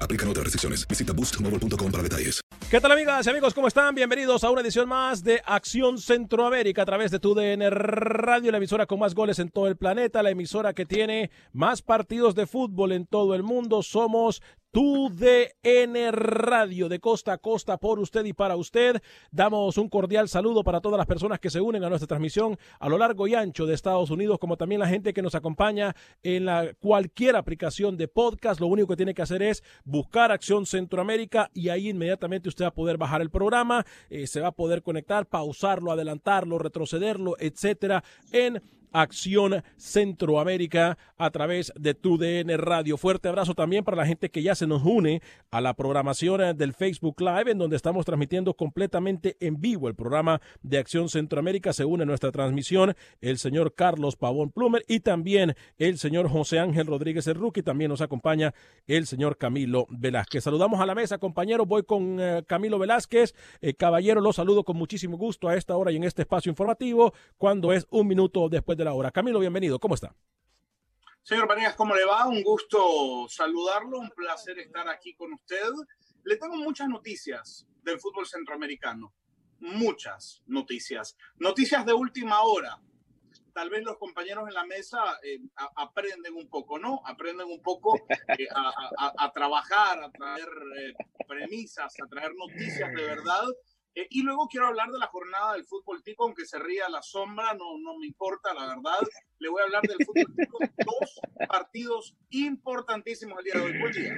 Aplican otras restricciones. Visita boostmobile.com para detalles. ¿Qué tal amigas y amigos? ¿Cómo están? Bienvenidos a una edición más de Acción Centroamérica a través de tu DN Radio, la emisora con más goles en todo el planeta, la emisora que tiene más partidos de fútbol en todo el mundo. Somos tu DN Radio de costa a costa por usted y para usted. Damos un cordial saludo para todas las personas que se unen a nuestra transmisión a lo largo y ancho de Estados Unidos, como también la gente que nos acompaña en la cualquier aplicación de podcast. Lo único que tiene que hacer es buscar Acción Centroamérica y ahí inmediatamente usted va a poder bajar el programa, eh, se va a poder conectar, pausarlo, adelantarlo, retrocederlo, etcétera, en Acción Centroamérica a través de tu DN Radio. Fuerte abrazo también para la gente que ya se nos une a la programación eh, del Facebook Live, en donde estamos transmitiendo completamente en vivo el programa de Acción Centroamérica. Se une a nuestra transmisión el señor Carlos Pavón Plumer y también el señor José Ángel Rodríguez Rookie. También nos acompaña el señor Camilo Velázquez. Saludamos a la mesa, compañeros. Voy con eh, Camilo Velázquez. Eh, caballero, los saludo con muchísimo gusto a esta hora y en este espacio informativo, cuando es un minuto después de la hora. Camilo, bienvenido. ¿Cómo está? Señor Vanegas, ¿cómo le va? Un gusto saludarlo, un placer estar aquí con usted. Le tengo muchas noticias del fútbol centroamericano, muchas noticias, noticias de última hora. Tal vez los compañeros en la mesa eh, aprenden un poco, ¿no? Aprenden un poco eh, a, trabajar, a traer eh, premisas, a traer noticias de verdad eh, y luego quiero hablar de la jornada del fútbol tico, aunque se ría la sombra, no, no me importa, la verdad. Le voy a hablar del fútbol tico, dos partidos importantísimos el día de hoy. Buen día.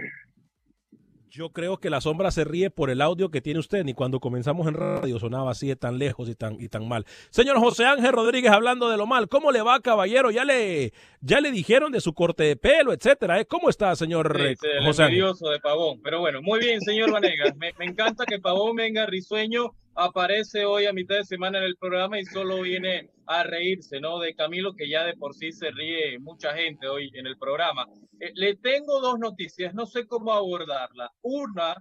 Yo creo que la sombra se ríe por el audio que tiene usted, ni cuando comenzamos en radio sonaba así de tan lejos y tan, y tan mal. Señor José Ángel Rodríguez, hablando de lo mal, ¿cómo le va, caballero? Ya le, ya le dijeron de su corte de pelo, etcétera. ¿eh? ¿Cómo está, señor sí, sí, José Ángel? de Pavón. Pero bueno, muy bien, señor Vanegas. Me, me encanta que Pavón venga risueño aparece hoy a mitad de semana en el programa y solo viene a reírse, ¿no? De Camilo, que ya de por sí se ríe mucha gente hoy en el programa. Eh, le tengo dos noticias, no sé cómo abordarla. Una,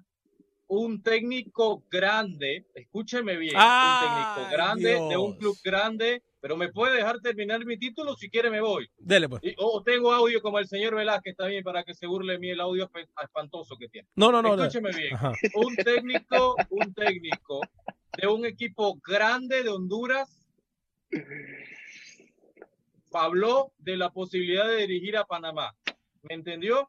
un técnico grande, escúcheme bien, ¡Ay, un técnico grande Dios! de un club grande, pero me puede dejar terminar mi título, si quiere me voy. Dele, pues. O tengo audio como el señor Velázquez también para que se burle de mí el audio esp- espantoso que tiene. No, no, no. no. Escúcheme bien. Ajá. Un técnico, un técnico de un equipo grande de Honduras habló de la posibilidad de dirigir a Panamá. ¿Me entendió?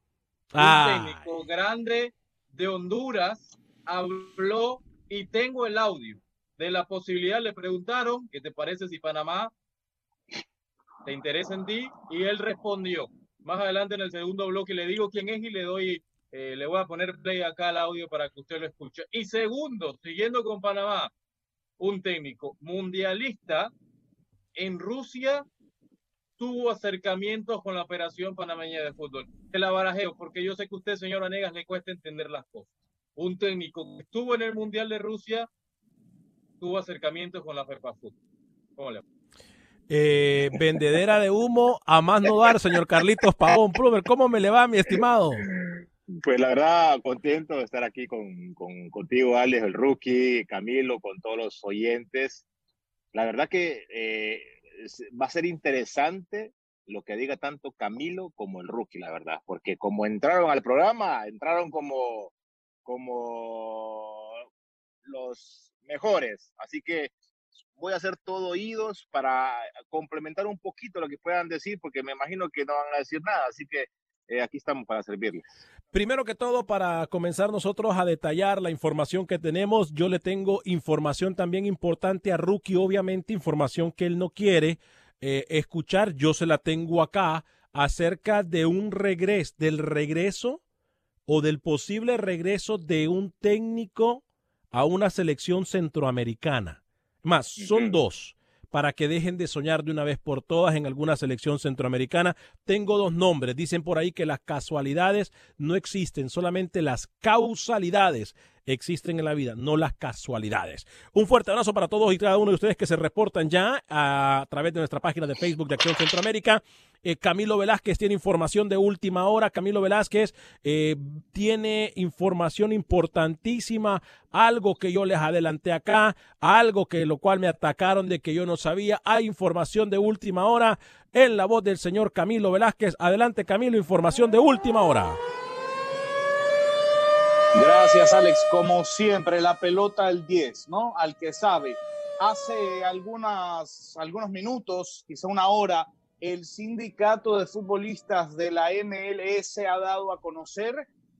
Un Ay. técnico grande de Honduras habló y tengo el audio de la posibilidad. Le preguntaron, ¿qué te parece si Panamá te interesa en ti? Y él respondió. Más adelante en el segundo bloque le digo quién es y le doy Eh, le voy a poner play acá al audio para que usted lo escuche. Y segundo, siguiendo con Panamá, un técnico mundialista en Rusia tuvo acercamientos con la Operación Panameña de Fútbol. Te la barajeo, porque yo sé que a usted, señor Vanegas, le cuesta entender las cosas. Un técnico que estuvo en el Mundial de Rusia tuvo acercamientos con la FEPA Fútbol. ¿Cómo le va? Eh, vendedera de humo a más no dar, señor Carlitos Pavón. Plumer, ¿cómo me le va, mi estimado? Pues la verdad, contento de estar aquí con, con, contigo, Alex, el rookie, Camilo, con todos los oyentes. La verdad que eh, va a ser interesante lo que diga tanto Camilo como el rookie, la verdad, porque como entraron al programa, entraron como, como los mejores. Así que voy a hacer todo oídos para complementar un poquito lo que puedan decir, porque me imagino que no van a decir nada. Así que eh, aquí estamos para servirles. Primero que todo, para comenzar nosotros a detallar la información que tenemos, yo le tengo información también importante a Rookie, obviamente información que él no quiere eh, escuchar, yo se la tengo acá acerca de un regreso, del regreso o del posible regreso de un técnico a una selección centroamericana. Más, son dos para que dejen de soñar de una vez por todas en alguna selección centroamericana. Tengo dos nombres. Dicen por ahí que las casualidades no existen, solamente las causalidades existen en la vida, no las casualidades. Un fuerte abrazo para todos y cada uno de ustedes que se reportan ya a, través de nuestra página de Facebook de Acción Centroamérica. Eh, Camilo Velázquez tiene información de última hora. Camilo Velázquez eh, tiene información importantísima, algo que yo les adelanté acá, algo que lo cual me atacaron de que yo no sabía. Hay información de última hora en la voz del señor Camilo Velázquez. Adelante Camilo, información de última hora. Gracias, Alex. Como siempre, la pelota al 10, ¿no? Al que sabe. Hace algunas, algunos minutos, quizá una hora, el sindicato de futbolistas de la MLS ha dado a conocer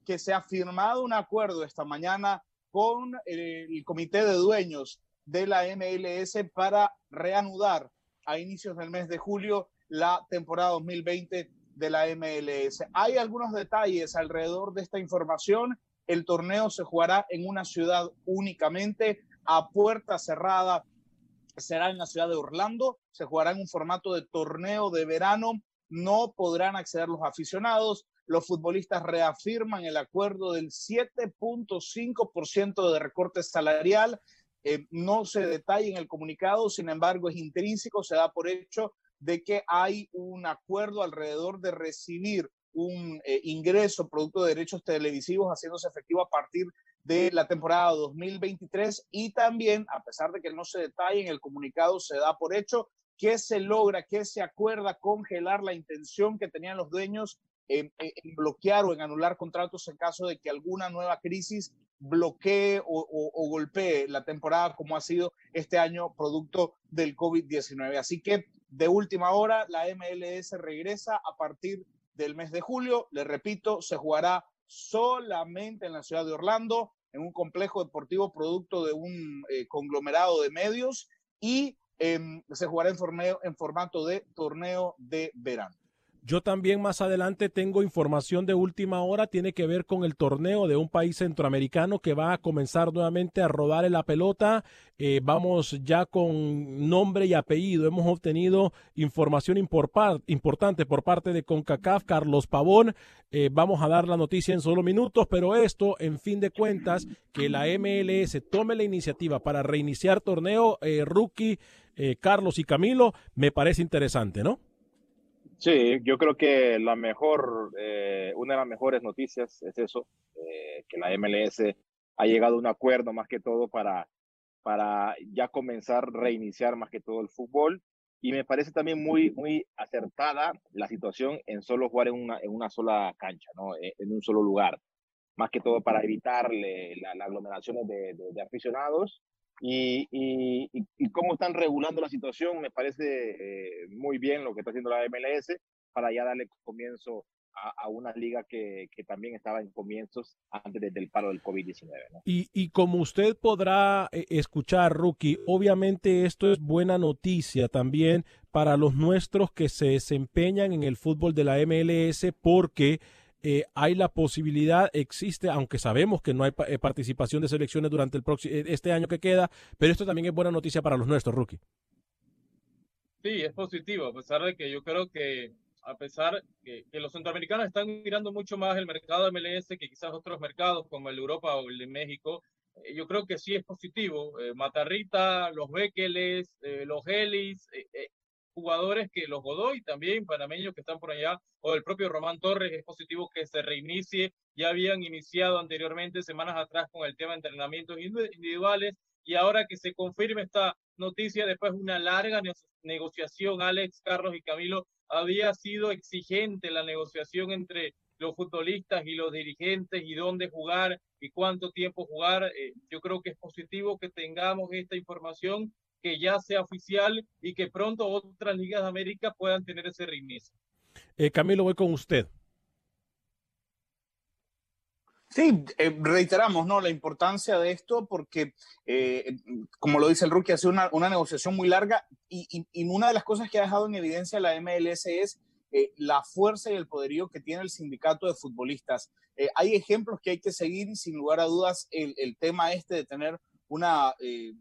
que se ha firmado un acuerdo esta mañana con el comité de dueños de la MLS para reanudar a inicios del mes de julio la temporada 2020 de la MLS. Hay algunos detalles alrededor de esta información el torneo se jugará en una ciudad únicamente, a puerta cerrada. Será en la ciudad de Orlando. Se jugará en un formato de torneo de verano. No podrán acceder los aficionados. Los futbolistas reafirman el acuerdo del 7.5% de recorte salarial. Eh, no se detalla en el comunicado, sin embargo, es intrínseco, se da por hecho de que hay un acuerdo alrededor de recibir un eh, ingreso producto de derechos televisivos haciéndose efectivo a partir de la temporada 2023 y también, a pesar de que no se detalle en el comunicado, se da por hecho que se logra, que se acuerda congelar la intención que tenían los dueños en, bloquear o en anular contratos en caso de que alguna nueva crisis bloquee o golpee la temporada como ha sido este año producto del COVID-19. Así que de última hora, la MLS regresa a partir del mes de julio. Le repito, se jugará solamente en la ciudad de Orlando, en un complejo deportivo producto de un eh, conglomerado de medios y em, se jugará en, en formato de torneo de verano. Yo también más adelante tengo información de última hora, tiene que ver con el torneo de un país centroamericano que va a comenzar nuevamente a rodar en la pelota. Eh, vamos ya con nombre y apellido. Hemos obtenido información importante por parte de CONCACAF, Carlos Pavón. Eh, vamos a dar la noticia en solo minutos, pero esto, en fin de cuentas, que la MLS tome la iniciativa para reiniciar torneo, eh, rookie, Carlos y Camilo, me parece interesante, ¿no? Sí, yo creo que la mejor, eh, una de las mejores noticias es eso, eh, que la MLS ha llegado a un acuerdo más que todo para, para ya comenzar reiniciar más que todo el fútbol. Y me parece también muy, muy acertada la situación en solo jugar en una, en una sola cancha, ¿no? E, en, un solo lugar. Más que todo para evitar las la aglomeraciones de, de aficionados y, y, y, cómo están regulando la situación, me parece eh, muy bien lo que está haciendo la MLS para ya darle comienzo a, una liga que, también estaba en comienzos antes del paro del COVID-19. Y, y como usted podrá eh, escuchar, Rookie, obviamente esto es buena noticia también para los nuestros que se desempeñan en el fútbol de la MLS porque eh, hay la posibilidad, existe, aunque sabemos que no hay eh, participación de selecciones durante el próximo, este año que queda, pero esto también es buena noticia para los nuestros, rookie. Sí, es positivo, a pesar de que yo creo que a pesar que, que, los centroamericanos están mirando mucho más el mercado MLS que quizás otros mercados como el de Europa o el de México, eh, yo creo que sí es positivo. Eh, Matarrita, los Bekeles, eh, los Helis, jugadores que los Godoy también, panameños que están por allá, o el propio Román Torres, es positivo que se reinicie. Ya habían iniciado anteriormente, semanas atrás, con el tema de entrenamientos individuales, y ahora que se confirme esta noticia, después de una larga negociación, Alex, Carlos y Camilo, había sido exigente la negociación entre los futbolistas y los dirigentes y dónde jugar y cuánto tiempo jugar. Eh, yo creo que es positivo que tengamos esta información, que ya sea oficial y que pronto otras ligas de América puedan tener ese reinicio. Eh, Camilo, voy con usted. Sí, eh, reiteramos ¿no? la importancia de esto porque, como lo dice el rookie, ha sido una, una negociación muy larga y, y, y, una de las cosas que ha dejado en evidencia la MLS es eh, la fuerza y el poderío que tiene el sindicato de futbolistas. Eh, hay ejemplos que hay que seguir y sin lugar a dudas el, el tema este de tener una, eh,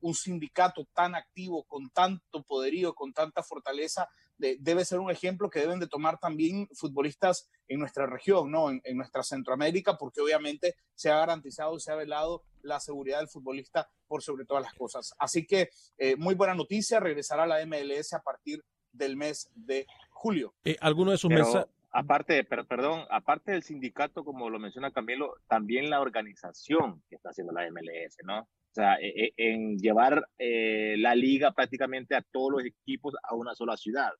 un sindicato tan activo, con tanto poderío, con tanta fortaleza, de, debe ser un ejemplo que deben de tomar también futbolistas en nuestra región, ¿no? En, en, nuestra Centroamérica, porque obviamente se ha garantizado y se ha velado la seguridad del futbolista por sobre todas las cosas. Así que eh, muy buena noticia, regresará a la MLS a partir del mes de julio. Eh, ¿Alguno de sus mensajes? Aparte, per, perdón, aparte del sindicato, como lo menciona Camilo, también la organización que está haciendo la MLS, ¿no? O sea, e, e, en llevar eh, la liga prácticamente a todos los equipos a una sola ciudad.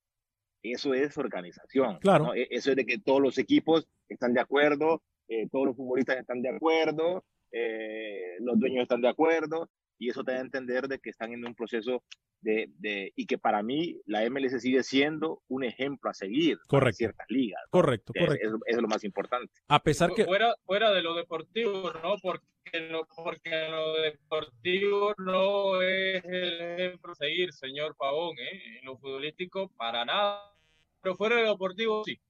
Eso es organización. Claro. ¿no? E, eso es de que todos los equipos están de acuerdo, eh, todos los futbolistas están de acuerdo, eh, los dueños están de acuerdo, y eso te da a entender de que están en un proceso de, de, y que para mí la MLS sigue siendo un ejemplo a seguir correcto. en ciertas ligas. Correcto, correcto. Es, es, es, lo más importante. A pesar que fuera fuera de lo deportivo, no porque no porque lo deportivo no es el ejemplo a seguir, señor Pavón, ¿eh? en lo futbolístico para nada, pero fuera de lo deportivo sí.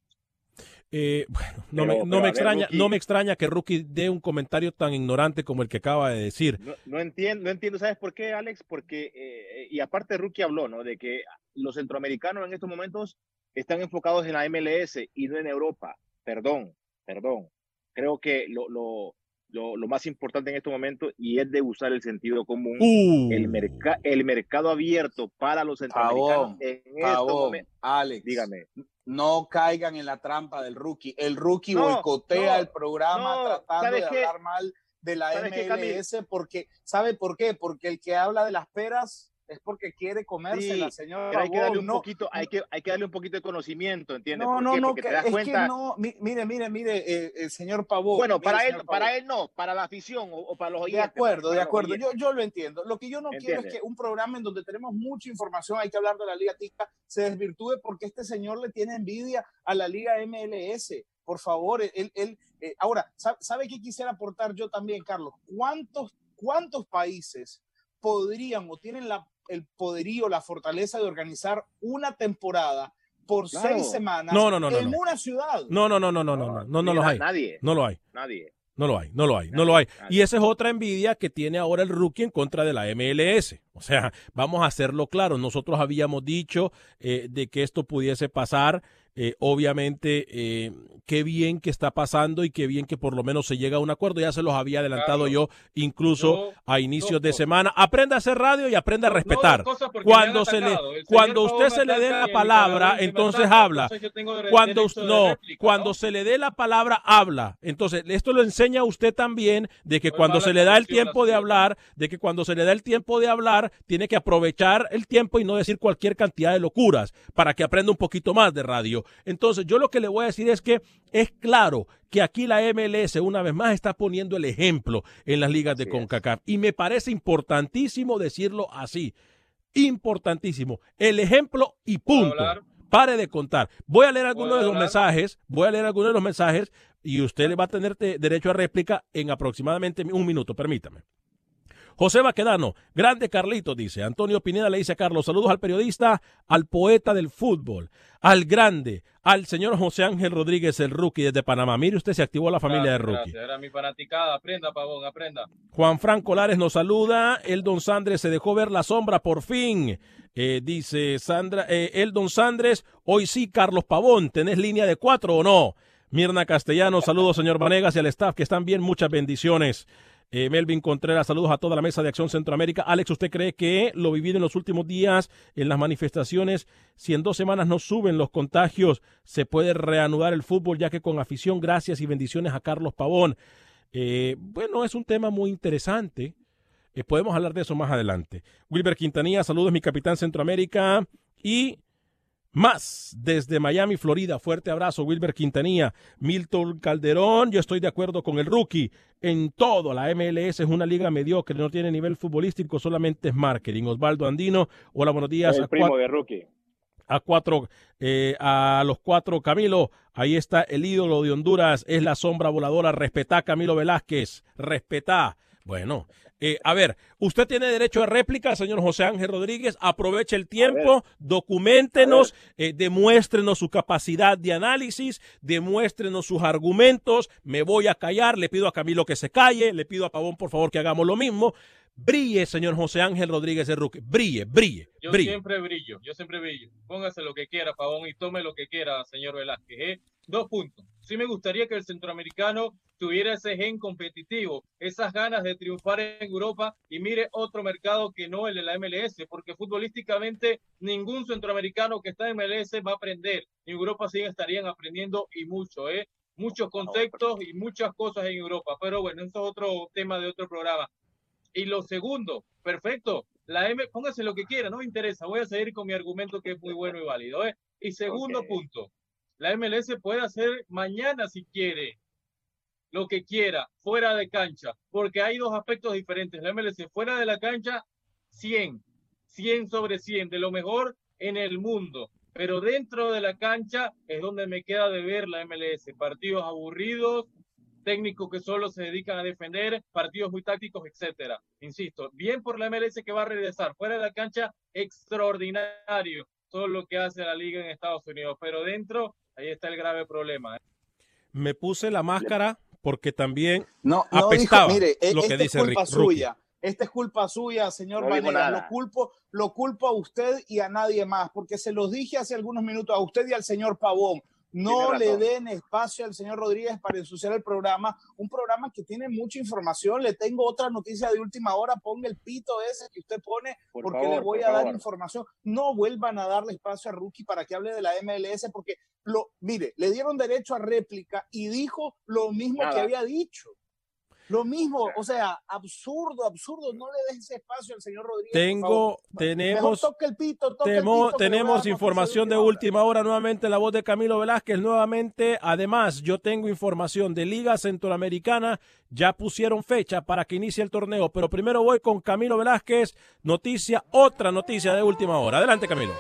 Eh, bueno, no, pero, me, no, me ver, extraña, Rookie, no me extraña que Rookie dé un comentario tan ignorante como el que acaba de decir. No, no entiendo, no entiendo, ¿sabes por qué, Alex? Porque, eh, y aparte Rookie habló, ¿no? De que los centroamericanos en estos momentos están enfocados en la MLS y no en Europa. Perdón, perdón. Creo que lo, lo, lo, lo más importante en estos momentos y es de usar el sentido común, uh. el, merca el mercado abierto para los centroamericanos Pavón, en Pavón, estos momentos. Alex, dígame no caigan en la trampa del rookie. El rookie no, boicotea no, el programa no, tratando de qué? hablar mal de la MLS qué, porque, ¿sabe por qué? Porque el que habla de las peras es porque quiere comérsela, sí, señor. Pero hay que darle un poquito, hay que, hay que darle un poquito de conocimiento, ¿entiendes? No, ¿Por no, qué? no, porque que, te das es cuenta. que no, mire, mire, mire, eh, el señor Pavón. Bueno, mire, para él, Pavón. para él no, para la afición o, o para los oyentes. De acuerdo, de acuerdo, yo, yo lo entiendo. Lo que yo no ¿Entiendes? quiero es que un programa en donde tenemos mucha información, hay que hablar de la Liga Tica, se desvirtúe porque este señor le tiene envidia a la Liga MLS. Por favor, él, él eh, ahora, ¿sabe, ¿sabe qué quisiera aportar yo también, Carlos? ¿Cuántos, cuántos países podrían o tienen la, el poderío, la fortaleza de organizar una temporada por seis semanas no, no, no, en una ciudad. No, no, no, no, no, no, no, no los hay. Nadie. No lo hay. Nadie. No lo hay, no lo hay, no lo hay. Y esa es otra envidia que tiene ahora el rookie en contra de la MLS. O sea, vamos a hacerlo claro. Nosotros habíamos dicho eh, de que esto pudiese pasar eh, obviamente, eh, qué bien que está pasando y qué bien que por lo menos se llega a un acuerdo. Ya se los había adelantado claro. yo, incluso a inicios no, de semana. Aprenda a hacer radio y aprenda a respetar. cuando se le, cuando usted se le dé la palabra, entonces habla. Cuando no, cuando se le dé la palabra, habla. Entonces, esto lo enseña a usted también de que cuando se le da el tiempo de hablar, de que cuando se le da el tiempo de hablar, tiene que aprovechar el tiempo y no decir cualquier cantidad de locuras para que aprenda un poquito más de radio. Entonces, yo lo que le voy a decir es que es claro que aquí la MLS una vez más está poniendo el ejemplo en las ligas de sí CONCACAF y me parece importantísimo decirlo así. Importantísimo. El ejemplo y punto. Pare de contar. Voy a leer algunos de los mensajes, voy a leer algunos de los mensajes y usted va a tener derecho a réplica en aproximadamente un minuto, permítame. José Baquedano, grande Carlito, dice. Antonio Pineda le dice a Carlos, saludos al periodista, al poeta del fútbol, al grande, al señor José Ángel Rodríguez, el rookie desde Panamá. Mire usted, se activó la familia de rookie. Gracias, era mi fanaticada. Aprenda, Pavón, aprenda. Juan Franco Lares nos saluda. El Don Sandres se dejó ver la sombra por fin. Eh, dice Sandra, eh, el Don Sandres, hoy sí, Carlos Pavón, ¿tenés línea de cuatro o no? Mirna Castellano, saludos, señor Vanegas y al staff que están bien, muchas bendiciones. Eh, Melvin Contreras, saludos a toda la mesa de Acción Centroamérica. Alex, ¿usted cree que lo vivido en los últimos días en las manifestaciones, si en dos semanas no suben los contagios, se puede reanudar el fútbol, ya que con afición, gracias y bendiciones a Carlos Pavón? Eh, bueno, es un tema muy interesante. Eh, podemos hablar de eso más adelante. Wilber Quintanilla, saludos, mi capitán Centroamérica. Y más desde Miami, Florida. Fuerte abrazo, Wilber Quintanilla. Milton Calderón, yo estoy de acuerdo con el rookie. En todo, la MLS es una liga mediocre, no tiene nivel futbolístico, solamente es marketing. Osvaldo Andino, hola, buenos días. El a primo de rookie. a cuatro, eh, a los cuatro, Camilo, ahí está el ídolo de Honduras, es la sombra voladora. Respetá, Camilo Velázquez, respetá. Bueno, eh, a ver, usted tiene derecho de réplica, señor José Ángel Rodríguez. Aproveche el tiempo, documentenos, eh, demuéstrenos su capacidad de análisis, demuéstrenos sus argumentos. Me voy a callar, le pido a Camilo que se calle, le pido a Pavón, por favor, que hagamos lo mismo. Brille, señor José Ángel Rodríguez de Ruque. Brille, brille, Yo brille. siempre brillo, yo siempre brillo. Póngase lo que quiera, Pavón, y tome lo que quiera, señor Velázquez. ¿eh? Dos puntos. Sí me gustaría que el centroamericano tuviera ese gen competitivo, esas ganas de triunfar en Europa y mire otro mercado que no el de la MLS, porque futbolísticamente ningún centroamericano que está en MLS va a aprender. En Europa sí estarían aprendiendo y mucho, ¿eh? Muchos conceptos y muchas cosas en Europa. Pero bueno, eso es otro tema de otro programa. Y lo segundo, perfecto, la M, póngase lo que quiera, no me interesa, voy a seguir con mi argumento que es muy bueno y válido. ¿eh? Y segundo punto, la MLS puede hacer mañana si quiere lo que quiera, fuera de cancha, porque hay dos aspectos diferentes. La MLS fuera de la cancha, 100, 100 sobre 100, de lo mejor en el mundo. Pero dentro de la cancha es donde me queda de ver la MLS. Partidos aburridos, técnicos que solo se dedican a defender, partidos muy tácticos, etcétera. Insisto, bien por la MLS que va a regresar. Fuera de la cancha, extraordinario todo lo que hace la liga en Estados Unidos. Pero dentro, ahí está el grave problema. ¿eh? Me puse la máscara porque también No, no apestaba dijo, mire, e- lo que esta dice es culpa Rick- Rookie. suya. Esta es culpa suya, señor No Vanegas. Lo culpo, lo culpo a usted y a nadie más, porque se los dije hace algunos minutos a usted y al señor Pavón. No le den espacio al señor Rodríguez para ensuciar el programa, un programa que tiene mucha información. Le tengo otra noticia de última hora. Ponga el pito ese que usted pone, Por porque favor, le voy a dar favor. información. No vuelvan a darle espacio a Rookie para que hable de la MLS, porque lo, mire, le dieron derecho a réplica y dijo lo mismo que había dicho. Lo mismo, o sea, absurdo, absurdo. No le des ese espacio al señor Rodríguez. por Tengo, tenemos, toque el pito, toque el temo- pito, tenemos información de última hora nuevamente, la voz de Camilo Velázquez nuevamente. Además, yo tengo información de Liga Centroamericana, ya pusieron fecha para que inicie el torneo, pero primero voy con Camilo Velázquez, noticia, otra noticia de última hora. Adelante, Camilo.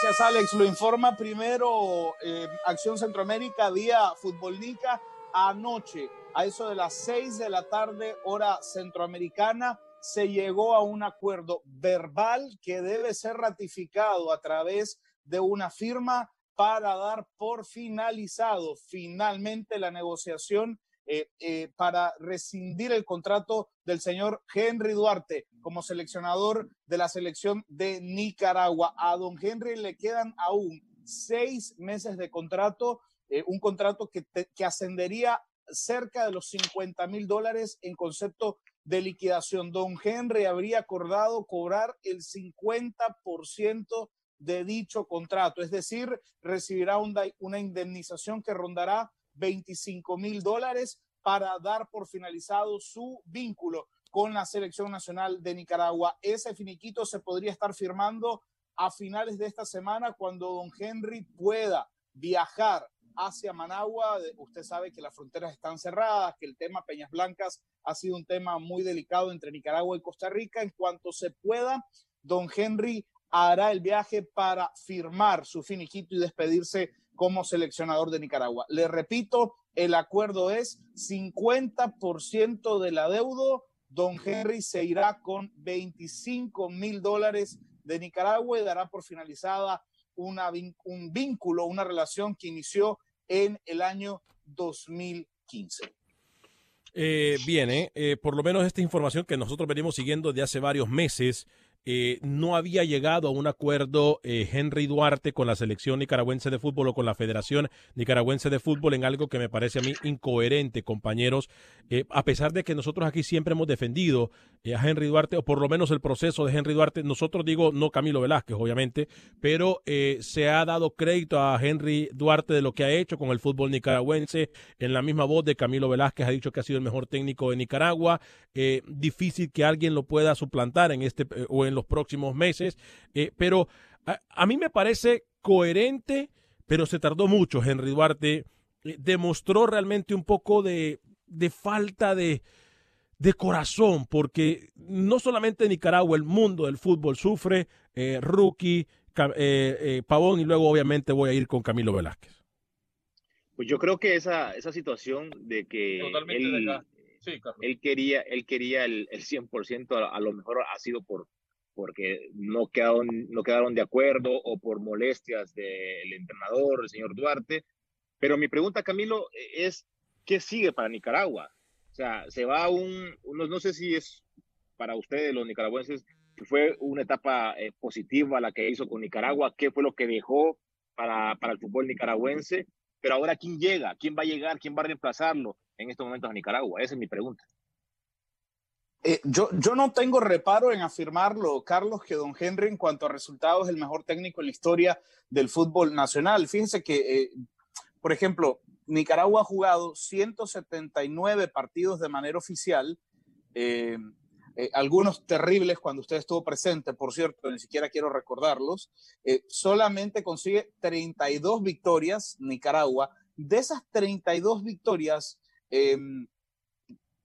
Gracias, Alex. Lo informa primero eh, Acción Centroamérica vía Futbolnica anoche. A eso de las seis de la tarde, hora centroamericana, se llegó a un acuerdo verbal que debe ser ratificado a través de una firma para dar por finalizado finalmente la negociación eh, eh, para rescindir el contrato del señor Henry Duarte como seleccionador de la selección de Nicaragua. A don Henry le quedan aún seis meses de contrato, eh, un contrato que, te- ascendería cerca de los 50 mil dólares en concepto de liquidación. Don Henry habría acordado cobrar el 50% de dicho contrato, es decir, recibirá una indemnización que rondará 25 mil dólares para dar por finalizado su vínculo con la selección nacional de Nicaragua. Ese finiquito se podría estar firmando a finales de esta semana cuando don Henry pueda viajar hacia Managua. Usted sabe que las fronteras están cerradas, que el tema Peñas Blancas ha sido un tema muy delicado entre Nicaragua y Costa Rica. En cuanto se pueda, don Henry hará el viaje para firmar su finiquito y despedirse como seleccionador de Nicaragua. Le repito, el acuerdo es 50% del adeudo. Don Henry se irá con 25 mil dólares de Nicaragua y dará por finalizada una, un vínculo, una relación que inició en el año 2015. Eh, bien, eh, por lo menos esta información que nosotros venimos siguiendo de hace varios meses eh, no había llegado a un acuerdo eh, Henry Duarte con la selección nicaragüense de fútbol o con la Federación Nicaragüense de Fútbol en algo que me parece a mí incoherente, compañeros, eh, a pesar de que nosotros aquí siempre hemos defendido a Henry Duarte, o por lo menos el proceso de Henry Duarte, nosotros digo, no Camilo Velázquez, obviamente, pero se ha dado crédito a Henry Duarte de lo que ha hecho con el fútbol nicaragüense, en la misma voz de Camilo Velázquez ha dicho que ha sido el mejor técnico de Nicaragua, difícil que alguien lo pueda suplantar en este o en los próximos meses. Eh, pero a, mí me parece coherente, pero se tardó mucho. Henry Duarte eh, demostró realmente un poco de, falta de, de corazón, porque no solamente Nicaragua, el mundo del fútbol sufre, eh, rookie, Pavón, y luego obviamente voy a ir con Camilo Velázquez. Pues yo creo que esa, esa situación de que él, quería, él quería el, el 100%, a, a, lo mejor ha sido por, porque no quedaron, no quedaron de acuerdo o por molestias del entrenador, el señor Duarte. Pero mi pregunta, Camilo, e, es, ¿qué sigue para Nicaragua? O sea, se va un, no, sé si es para ustedes, los nicaragüenses, fue una etapa eh, positiva la que hizo con Nicaragua, qué fue lo que dejó para, para el fútbol nicaragüense, pero ahora quién llega, quién va a llegar, quién va a reemplazarlo en estos momentos a Nicaragua, esa es mi pregunta. Eh, yo, no tengo reparo en afirmarlo, Carlos, que don Henry en cuanto a resultados es el mejor técnico en la historia del fútbol nacional. Fíjense que, eh, por ejemplo, Nicaragua ha jugado 179 partidos de manera oficial, eh, algunos terribles cuando usted estuvo presente, por cierto, ni siquiera quiero recordarlos. solamente consigue 32 victorias Nicaragua. De esas 32 victorias,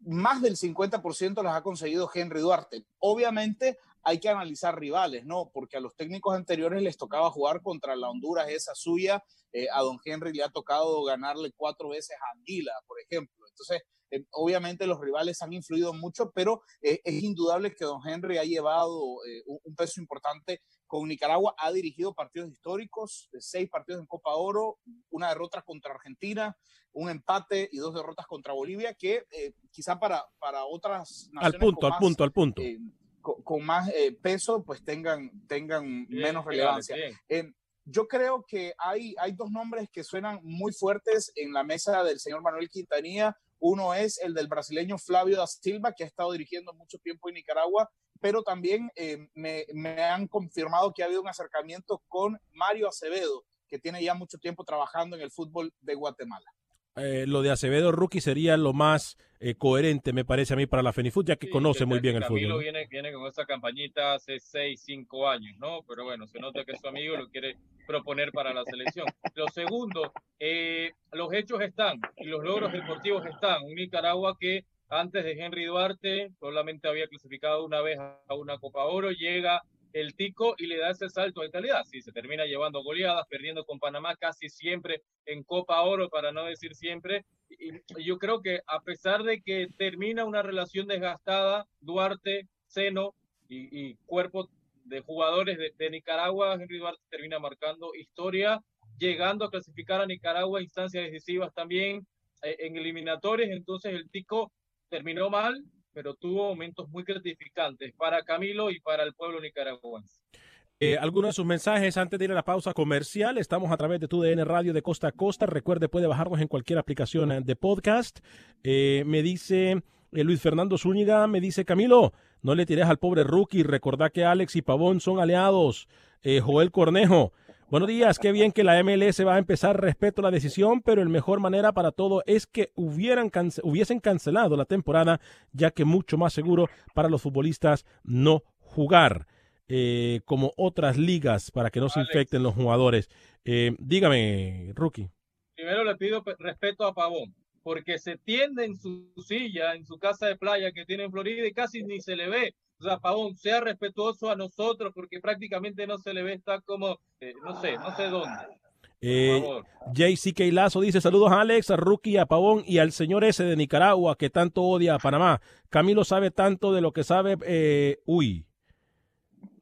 más del 50% las ha conseguido Henry Duarte. Obviamente hay que analizar rivales, ¿no? Porque a los técnicos anteriores les tocaba jugar contra la Honduras esa suya. Eh, a don Henry le ha tocado ganarle cuatro veces a Anguila, por ejemplo. Entonces, eh, obviamente los rivales han influido mucho, pero eh, es indudable que don Henry ha llevado un peso importante con Nicaragua. Ha dirigido partidos históricos, seis partidos en Copa Oro, una derrota contra Argentina, un empate y dos derrotas contra Bolivia, que eh, quizá para, para otras naciones. Al punto, al punto, al punto. Eh, con, más eh, peso, pues tengan, tengan menos relevancia. yo creo que hay, hay dos nombres que suenan muy fuertes en la mesa del señor Manuel Quintanilla. Uno es el del brasileño Flavio da Silva, que ha estado dirigiendo mucho tiempo en Nicaragua, pero también me, me han confirmado que ha habido un acercamiento con Mario Acevedo, que tiene ya mucho tiempo trabajando en el fútbol de Guatemala. Eh, lo de Acevedo Rookie sería lo más eh, coherente, me parece a mí, para la Fenifoot, ya que conoce muy bien el fútbol. Viene, viene con esta campañita hace 6, 5 años, ¿no? Pero bueno, se nota que su amigo lo quiere proponer para la selección. Lo segundo, eh, los hechos están y los logros deportivos están. Un Nicaragua que antes de Henry Duarte solamente había clasificado una vez a una Copa Oro, llega el Tico y le da ese salto de calidad. Sí, se termina llevando goleadas, perdiendo con Panamá casi siempre en Copa Oro, para no decir siempre. Y, yo creo que a pesar de que termina una relación desgastada, Duarte, Seno y, cuerpo de jugadores de, Nicaragua, Henry Duarte termina marcando historia, llegando a clasificar a Nicaragua a instancias decisivas también eh, en eliminatorias. Entonces el Tico terminó mal, pero tuvo momentos muy gratificantes para Camilo y para el pueblo nicaragüense. Eh, algunos de sus mensajes antes de ir a la pausa comercial. Estamos a través de tu DN Radio de Costa a Costa. Recuerde, puede bajarnos en cualquier aplicación eh, de podcast. Eh, me dice Luis Fernando Zúñiga, me dice Camilo, no le tires al pobre rookie. Recordá que Alex y Pavón son aliados. Joel Cornejo, Buenos días, qué bien que la MLS va a empezar, respeto la decisión, pero el mejor manera para todo es que hubieran hubiesen cancelado la temporada, ya que mucho más seguro para los futbolistas no jugar. Eh, como otras ligas para que no se infecten los jugadores. Eh, dígame, Rookie. Primero le pido respeto a Pavón, porque se tiende en su silla, en su casa de playa que tiene en Florida y casi ni se le ve. O sea, Pavón, sea respetuoso a nosotros porque prácticamente no se le ve, está como, eh, no sé, no sé dónde. Eh, JCK Lazo dice saludos a Alex, a Rookie, a Pavón y al señor ese de Nicaragua que tanto odia a Panamá. Camilo sabe tanto de lo que sabe, eh, uy,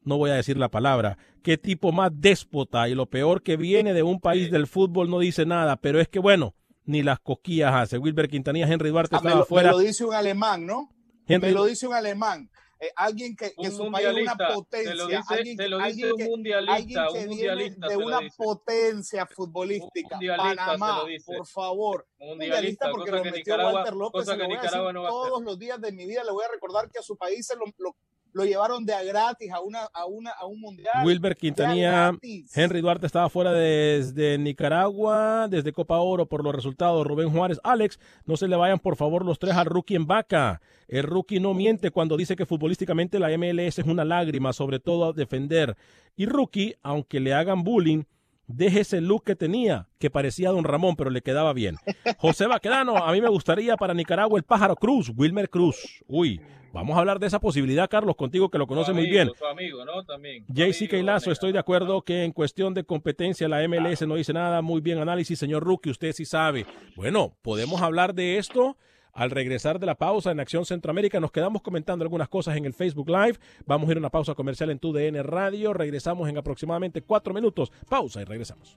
no voy a decir la palabra, qué tipo más déspota y lo peor que viene de un país del fútbol no dice nada, pero es que bueno, ni las coquillas hace. Wilber Quintanilla, Henry Duarte Ah, estaba me, lo, afuera. me lo dice un alemán, ¿no? Henry- Me lo dice un alemán. Eh, alguien que, que Un su país es una potencia. te lo dice- alguien, te lo dice alguien un que, mundialista, alguien que un viene de una dice. potencia futbolística. Panamá, por favor. Mundialista, porque lo metió Walter López. se lo voy a decir no todos los días de mi vida le voy a recordar que a su país se lo, lo, lo llevaron de a gratis a, una, a, una, a un mundial. Wilber Quintanilla. Henry Duarte estaba fuera desde Nicaragua, desde Copa Oro por los resultados. Rubén Juárez, Alex, no se le vayan por favor los tres al rookie en vaca. El rookie no miente cuando dice que futbolísticamente la MLS es una lágrima, sobre todo a defender. Y rookie, aunque le hagan bullying, deje ese look que tenía, que parecía Don Ramón, pero le quedaba bien. José Baquedano, a mí me gustaría para Nicaragua el pájaro Cruz, Wilmer Cruz. Uy, vamos a hablar de esa posibilidad, Carlos, contigo que lo conoce muy bien. Su amigo, ¿no? También. JC estoy de acuerdo que en cuestión de competencia la MLS no dice nada. Muy bien análisis, señor Rookie, usted sí sabe. Bueno, podemos hablar de esto al regresar de la pausa en Acción Centroamérica. Nos quedamos comentando algunas cosas en el Facebook Live. Vamos a ir a una pausa comercial en TUDN Radio. Regresamos en aproximadamente cuatro minutos. Pausa y regresamos.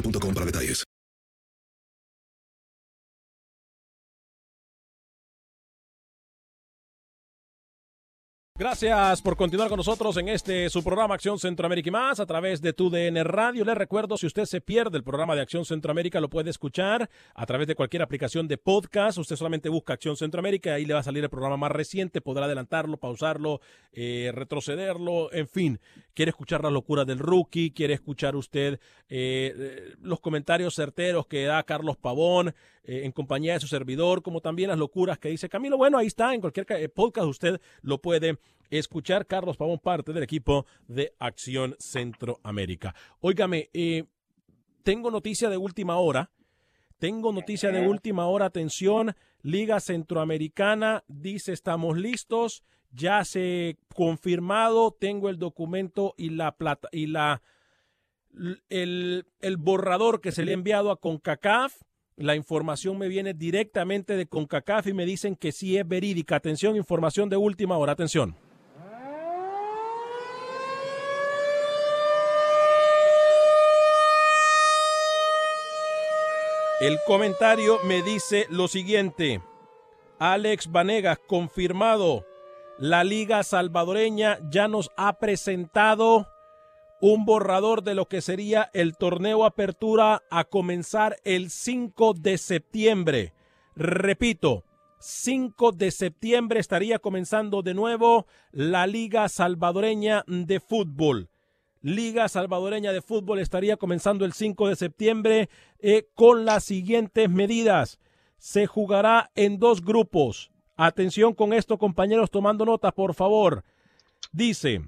boostmobile.com para detalles. Gracias por continuar con nosotros en este su programa Acción Centroamérica y más a través de tu DN Radio. Les recuerdo, si usted se pierde el programa de Acción Centroamérica, lo puede escuchar a través de cualquier aplicación de podcast. Usted solamente busca Acción Centroamérica, ahí le va a salir el programa más reciente, podrá adelantarlo, pausarlo, eh, retrocederlo, en fin. Quiere escuchar las locuras del rookie, quiere escuchar usted eh, los comentarios certeros que da Carlos Pavón eh, en compañía de su servidor, como también las locuras que dice Camilo. Bueno, ahí está, en cualquier eh, podcast usted lo puede escuchar. Carlos Pavón, parte del equipo de Acción Centroamérica. Óigame, eh, tengo noticia de última hora. Tengo noticia de última hora. Atención, Liga Centroamericana dice estamos listos. Ya se confirmado. Tengo el documento y la plata y la el, el borrador que se le ha enviado a CONCACAF. La información me viene directamente de CONCACAF y me dicen que sí es verídica. Atención, información de última hora. Atención. El comentario me dice lo siguiente. Alex Vanegas, confirmado. La Liga Salvadoreña ya nos ha presentado un borrador de lo que sería el torneo Apertura a comenzar el 5 de septiembre. Repito, 5 de septiembre estaría comenzando de nuevo la Liga Salvadoreña de Fútbol. Liga Salvadoreña de Fútbol estaría comenzando el 5 de septiembre eh, con las siguientes medidas. Se jugará en dos grupos. Atención con esto, compañeros, tomando nota, por favor. Dice,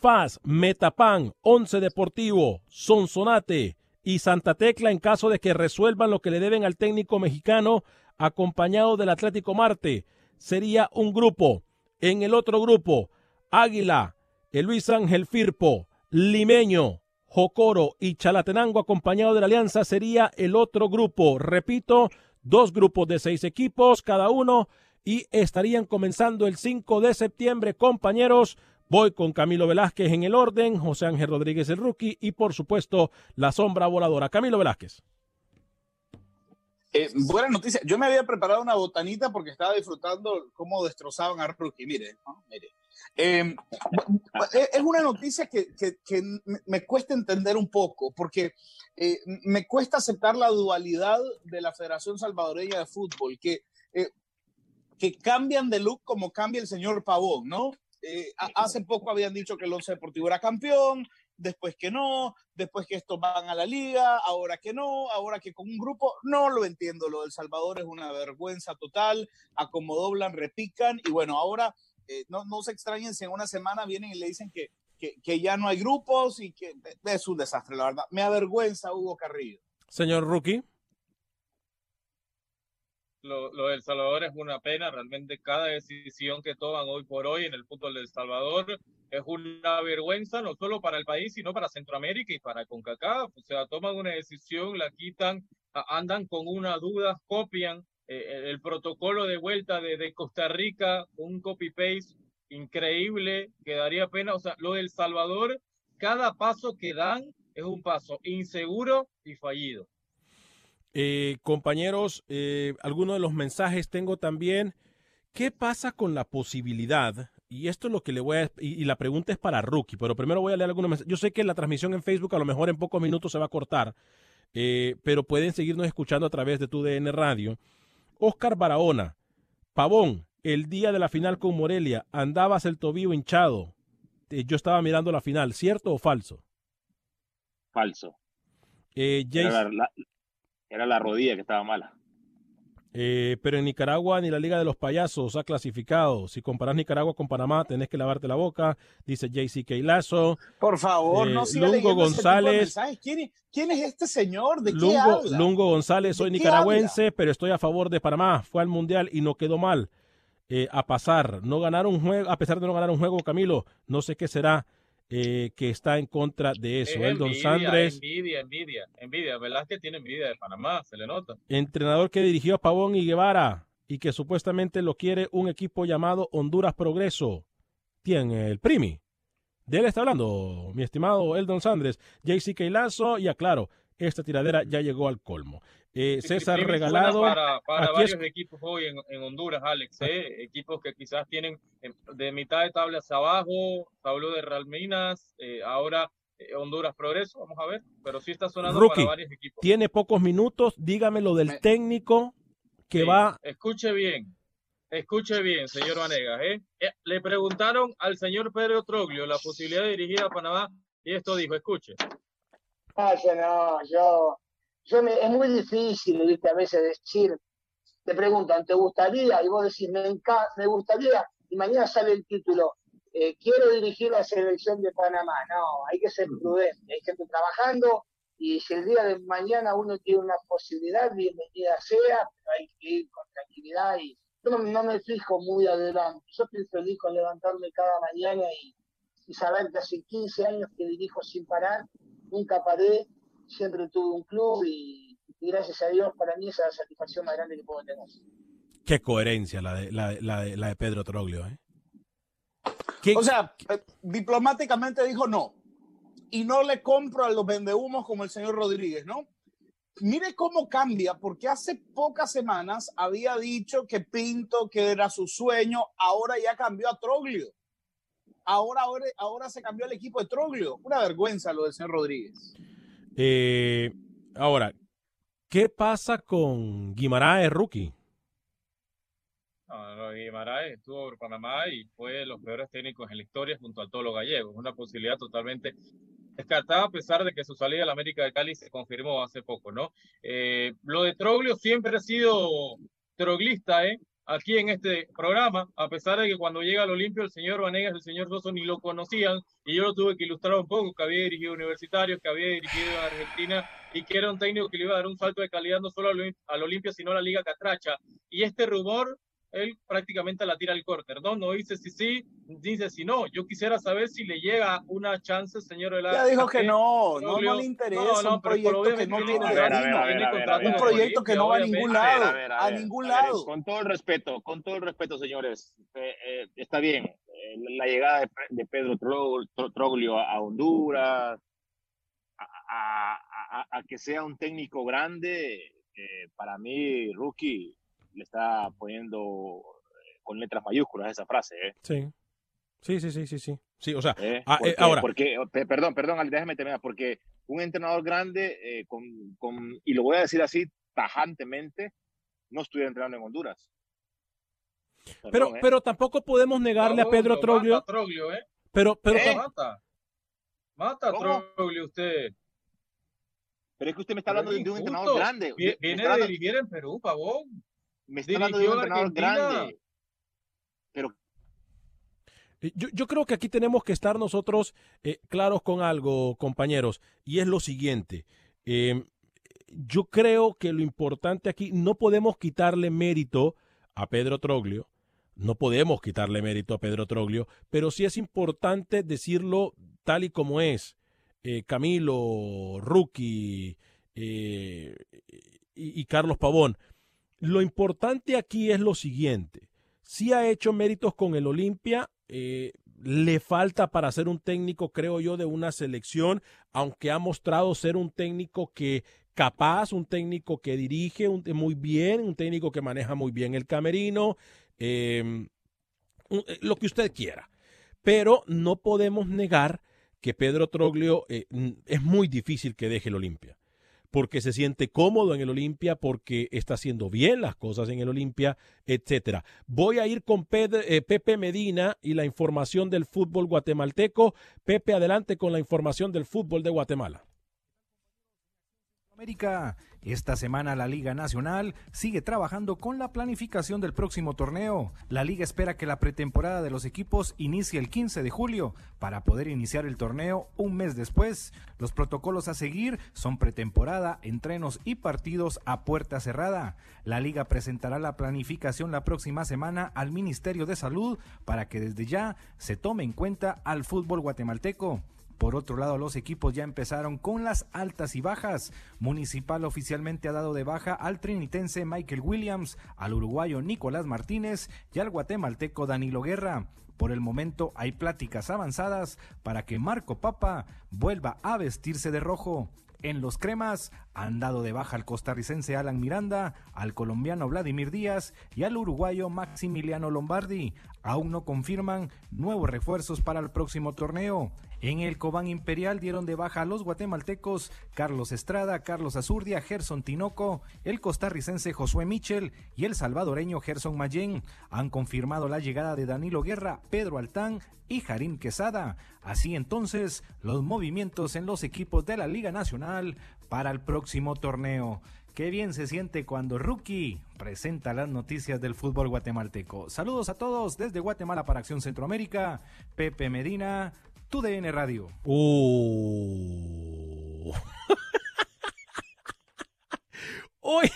FAS, Metapan, Once Deportivo, Sonsonate y Santa Tecla en caso de que resuelvan lo que le deben al técnico mexicano acompañado del Atlético Marte. Sería un grupo. En el otro grupo, Águila, el Luis Ángel Firpo, Limeño, Jocoro y Chalatenango acompañado de la Alianza sería el otro grupo. Repito, dos grupos de seis equipos cada uno y estarían comenzando el 5 de septiembre, compañeros. Voy con Camilo Velázquez en el orden, José Ángel Rodríguez el rookie y por supuesto la sombra voladora. Camilo Velázquez. Eh, buena noticia. Yo me había preparado una botanita porque estaba disfrutando cómo destrozaban a Rookie. Mire, ¿no? mire. Eh, es una noticia que, que, que, me cuesta entender un poco porque eh, me cuesta aceptar la dualidad de la Federación Salvadoreña de Fútbol, que, eh, que cambian de look como cambia el señor Pavón, ¿no? Eh, hace poco habían dicho que el Once Deportivo era campeón, después que no, después que estos van a la liga, ahora que no, ahora que con un grupo, no lo entiendo, lo del Salvador es una vergüenza total, a como doblan, repican, y bueno, ahora eh, no, no se extrañen si en una semana vienen y le dicen que, que, que ya no hay grupos y que es un desastre, la verdad. Me avergüenza Hugo Carrillo. Señor Rookie. Lo, lo del Salvador es una pena, realmente cada decisión que toman hoy por hoy en el fútbol del Salvador es una vergüenza no solo para el país, sino para Centroamérica y para CONCACAF. O sea, toman una decisión, la quitan, andan con una duda, copian eh, el protocolo de vuelta de, de Costa Rica, un copy-paste increíble, que daría pena. O sea, lo del Salvador, cada paso que dan es un paso inseguro y fallido. Eh, compañeros, eh, algunos de los mensajes tengo también. ¿Qué pasa con la posibilidad? Y esto es lo que le voy a... Y, y la pregunta es para Rookie, pero primero voy a leer algunos mensajes. Yo sé que la transmisión en Facebook a lo mejor en pocos minutos se va a cortar, eh, pero pueden seguirnos escuchando a través de tu DN Radio. Oscar Barahona, Pavón, el día de la final con Morelia, andabas el tobillo hinchado. Yo estaba mirando la final, ¿cierto o falso? Falso. Eh, Era la, la- era la rodilla que estaba mala. Eh, pero en Nicaragua ni la Liga de los Payasos ha clasificado. Si comparas Nicaragua con Panamá, tenés que lavarte la boca, dice JCK Lazo. Por favor, Eh, no siga Lungo leyendo ese tipo de González. ¿Quién, es- quién es este señor? ¿De qué Lungo, habla? Lungo González, soy ¿De qué nicaragüense, pero estoy a favor de Panamá. Fue al Mundial y no quedó mal. Eh, a pasar, no ganar un juego, a pesar de no ganar un juego, Camilo, no sé qué será eh, que está en contra de eso. Es Eldon envidia, Sandres, envidia, envidia, envidia. ¿Verdad que tiene envidia de Panamá? Se le nota. entrenador que dirigió a Pavón y Guevara y que supuestamente lo quiere un equipo llamado Honduras Progreso. Tiene el Primi. De él está hablando, mi estimado Eldon Sandres, JC Lazo, y aclaro, esta tiradera ya llegó al colmo. Eh, César Regalado, Para, para aquí varios es- equipos hoy en, en Honduras, Alex. ¿eh? Equipos que quizás tienen eh, de mitad de tabla hacia abajo. Pablo de Real Minas, eh, ahora eh, Honduras Progreso. Vamos a ver. Pero sí está sonando Rookie, para varios equipos. tiene pocos minutos, dígame lo del técnico que Sí, va Escuche bien. Escuche bien, señor Vanegas. ¿eh? Eh, Le preguntaron al señor Pedro Troglio la posibilidad de dirigir a Panamá y esto dijo, escuche. Ah, no, yo, yo es muy difícil, viste, a veces decir, te preguntan, ¿te gustaría? Y vos decís, me, enca- me gustaría, y mañana sale el título, eh, quiero dirigir la selección de Panamá. No, hay que ser prudente, hay gente trabajando, y si el día de mañana uno tiene una posibilidad, bienvenida sea, pero hay que ir con tranquilidad y yo no, me fijo muy adelante. Yo estoy feliz con levantarme cada mañana y saber que hace 15 años que dirijo sin parar, nunca paré, siempre tuve un club y, y gracias a Dios para mí esa es la satisfacción más grande que puedo tener. Qué coherencia la de, la, de- la de, la de Pedro Troglio. ¿eh? ¿Qué- O sea, eh, diplomáticamente dijo no. Y no le compro a los vendehumos como el señor Rodríguez, ¿no? Mire cómo cambia, porque hace pocas semanas había dicho que Pinto, que era su sueño, ahora ya cambió a Troglio. Ahora, ahora, ahora se cambió el equipo de Troglio. Una vergüenza lo del señor Rodríguez. Eh, ahora, ¿qué pasa con Guimaraes Rookie? No, no, Guimaraes estuvo por Panamá y fue de los peores técnicos en la historia junto al Tolo Gallego. Es una posibilidad totalmente descartada a pesar de que su salida a la América de Cali se confirmó hace poco, ¿no? Eh, lo de Troglio siempre ha sido troglista, ¿eh? Aquí en este programa, a pesar de que cuando llega al Olimpio el señor Vanegas y el señor Soso ni lo conocían, y yo lo tuve que ilustrar un poco, que había dirigido universitarios, que había dirigido en Argentina, y que era un técnico que le iba a dar un salto de calidad no solo al Olimpia, sino a la Liga Catracha. Y este rumor él prácticamente la tira al córner, ¿no? No dice si sí, dice si no. Yo quisiera saber si le llega una chance, señor Velasco. Ya dijo que no, no, no le interesa un proyecto que no tiene A ver, a ver, destino. a ver, a ver, a ver, Un a proyecto que no va a ningún A ver, lado, a ver, a ver, ningún a ver, lado. Con todo el respeto, con todo el respeto, señores, eh, eh, está bien. eh, la llegada de, de Pedro Tro- Tro- Troglio a, a Honduras, a, a- a- a que sea un técnico grande, eh, para mí, Rookie le está poniendo eh, con letras mayúsculas esa frase. ¿eh? Sí. Sí, sí, sí, sí, sí. Sí, o sea, ¿eh? ah, eh, Porque- ahora, porque, pe- perdón, perdón, déjame terminar, porque un entrenador grande, eh, con, con, y lo voy a decir así tajantemente, no estuviera entrenando en Honduras. pero, Perdón, ¿eh? pero tampoco podemos negarle a Pedro Troglio. mata Troglio, ¿eh? Pero, pero, mata. Mata Troglio usted. Pero es que usted me está hablando de, un entrenador grande. Viene de dirigir en Perú, pavón. Me está hablando de un entrenador grande. Pero eh, yo, yo, creo que aquí tenemos que estar nosotros eh, claros con algo, compañeros, y es lo siguiente. Eh, yo creo que lo importante aquí, no podemos quitarle mérito a Pedro Troglio, no podemos quitarle mérito a Pedro Troglio, pero sí es importante decirlo tal y como es. Eh, Camilo, Rookie eh, y, y, Carlos Pavón. Lo importante aquí es lo siguiente. Sí ha hecho méritos con el Olimpia, eh, le falta para ser un técnico, creo yo, de una selección, aunque ha mostrado ser un técnico que capaz, un técnico que dirige muy bien, un técnico que maneja muy bien el camerino, em, eh, lo que usted quiera. Pero no podemos negar que Pedro Troglio eh, es muy difícil que deje el Olimpia porque se siente cómodo en el Olimpia, porque está haciendo bien las cosas en el Olimpia, etcétera. Voy a ir con eh, Pepe Medina y la información del fútbol guatemalteco. Pepe, adelante con la información del fútbol de Guatemala. América. Esta semana la Liga Nacional sigue trabajando con la planificación del próximo torneo. La liga espera que la pretemporada de los equipos inicie el 15 de julio para poder iniciar el torneo un mes después. Los protocolos a seguir son pretemporada, entrenos y partidos a puerta cerrada. La liga presentará la planificación la próxima semana al Ministerio de Salud para que desde ya se tome en cuenta al fútbol guatemalteco. Por otro lado, los equipos ya empezaron con las altas y bajas. Municipal oficialmente ha dado de baja al trinitense Michael Williams, al uruguayo Nicolás Martínez y al guatemalteco Danilo Guerra. Por el momento hay pláticas avanzadas para que Marco Papa vuelva a vestirse de rojo. En los cremas han dado de baja al costarricense Alan Miranda, al colombiano Vladimir Díaz y al uruguayo Maximiliano Lombardi. Aún no confirman nuevos refuerzos para el próximo torneo. En el Cobán Imperial dieron de baja a los guatemaltecos Carlos Estrada, Carlos Azurdia, Gerson Tinoco, el costarricense Josué Michel y el salvadoreño Gerson Mayen. Han confirmado la llegada de Danilo Guerra, Pedro Altán y Jarín Quesada. Así entonces, los movimientos en los equipos de la Liga Nacional para el próximo torneo. Qué bien se siente cuando Rookie presenta las noticias del fútbol guatemalteco. Saludos a todos desde Guatemala para Acción Centroamérica. Pepe Medina, tu DN Radio. Uh. hoy,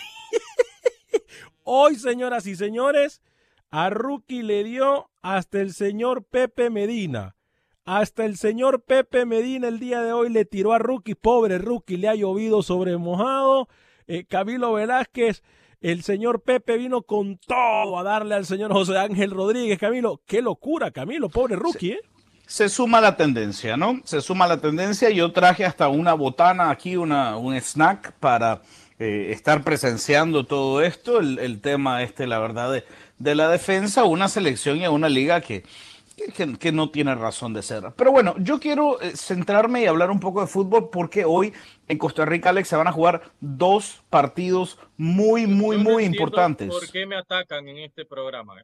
hoy, señoras y señores, a Rookie le dio hasta el señor Pepe Medina. Hasta el señor Pepe Medina el día de hoy le tiró a Rookie. Pobre Rookie, le ha llovido sobre mojado. Eh, Camilo Velázquez, el señor Pepe vino con todo a darle al señor José Ángel Rodríguez. Camilo, qué locura, Camilo, pobre Rookie, ¿eh? Se suma la tendencia, ¿no? Se suma la tendencia. Yo traje hasta una botana aquí, una, un snack para eh, estar presenciando todo esto. El, tema este, la verdad, de, de, la defensa, una selección y una liga que, que, que, no tiene razón de ser. Pero bueno, yo quiero eh, centrarme y hablar un poco de fútbol porque hoy en Costa Rica, Alex, se van a jugar dos partidos muy, muy, muy importantes. ¿Por qué me atacan en este programa?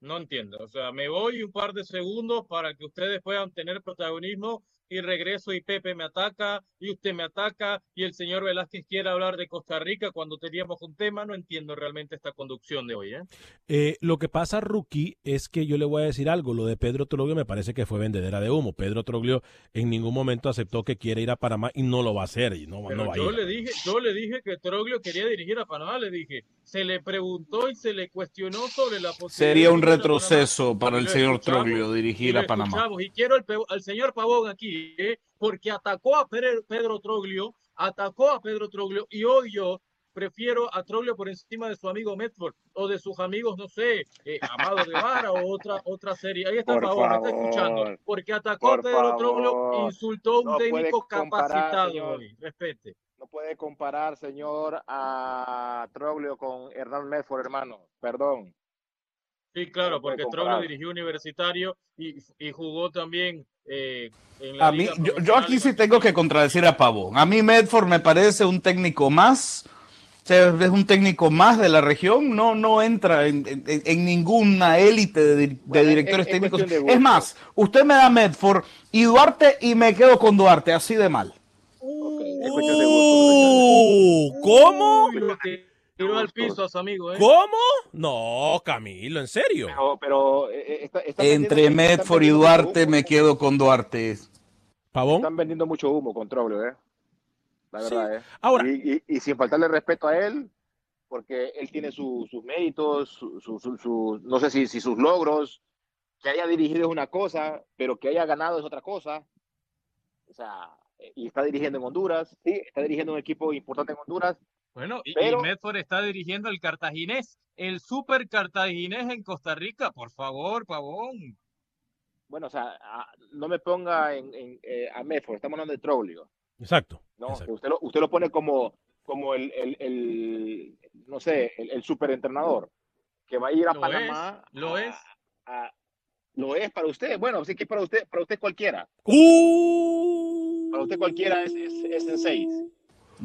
No entiendo. O sea, me voy un par de segundos para que ustedes puedan tener protagonismo y regreso y Pepe me ataca y usted me ataca y el señor Velázquez quiere hablar de Costa Rica cuando teníamos un tema. No entiendo realmente esta conducción de hoy. ¿eh? Eh, lo que pasa, Rookie, es que yo le voy a decir algo. Lo de Pedro Troglio me parece que fue vendedera de humo. Pedro Troglio en ningún momento aceptó que quiere ir a Panamá y no lo va a hacer. Y no, no va yo, a ir. Le dije, yo le dije que Troglio quería dirigir a Panamá. Le dije, se le preguntó y se le cuestionó sobre la posibilidad. Sería un retroceso para el señor Troglio dirigir a Panamá. Y quiero al señor Pavón aquí porque atacó a Pedro Troglio, atacó a Pedro Troglio y hoy yo prefiero a Troglio por encima de su amigo Medford o de sus amigos, no sé, eh, Amado de Vara o otra, otra serie. Ahí está, por favor, me está escuchando. Porque atacó a Pedro Troglio, insultó a un técnico capacitado. Respete. No puede comparar, señor, a Troglio con Hernán Medford, hermano. Perdón. Sí, claro, porque Troglio dirigió universitario y, y jugó también eh, a mí, yo, aquí sí tengo que contradecir a Pavón. A mí Medford me parece un técnico más. O sea, es un técnico más de la región, no, no entra en, en- en ninguna élite de, di- de directores es- es técnicos. de. Es más, usted me da Medford y Duarte y me quedo con Duarte, así de mal. Uh, ¿Cómo? Uy, lo que tiró al piso a su amigo, ¿eh? ¿Cómo? No, Camilo, en serio. Pero, pero eh, está- están Entre Medford y Duarte humo. me quedo con Duarte. ¿Pavón? Están vendiendo mucho humo con Troglio, ¿eh? La Sí. verdad, ¿eh? Ahora- Y, y- y sin faltarle respeto a él, porque él tiene su- sus méritos, su, su- su- su- no sé si, si sus logros, que haya dirigido es una cosa, pero que haya ganado es otra cosa. O sea, eh, y está dirigiendo en Honduras, sí, está dirigiendo un equipo importante en Honduras. Bueno, y, y Pero- Medford está dirigiendo el cartaginés, el super cartaginés en Costa Rica, por favor, pavón. Bueno, o sea, a- no me ponga en, en, eh, a Medford, estamos hablando de Troglio. Exacto. ¿no? Usted, lo, usted lo pone como, como el, el, el, no sé, el, el superentrenador que va a ir a Lo Panamá. es, lo a- es. a- lo es para usted. Bueno, sí que para usted, para usted cualquiera. Uh. Para usted cualquiera es, es, es en seis.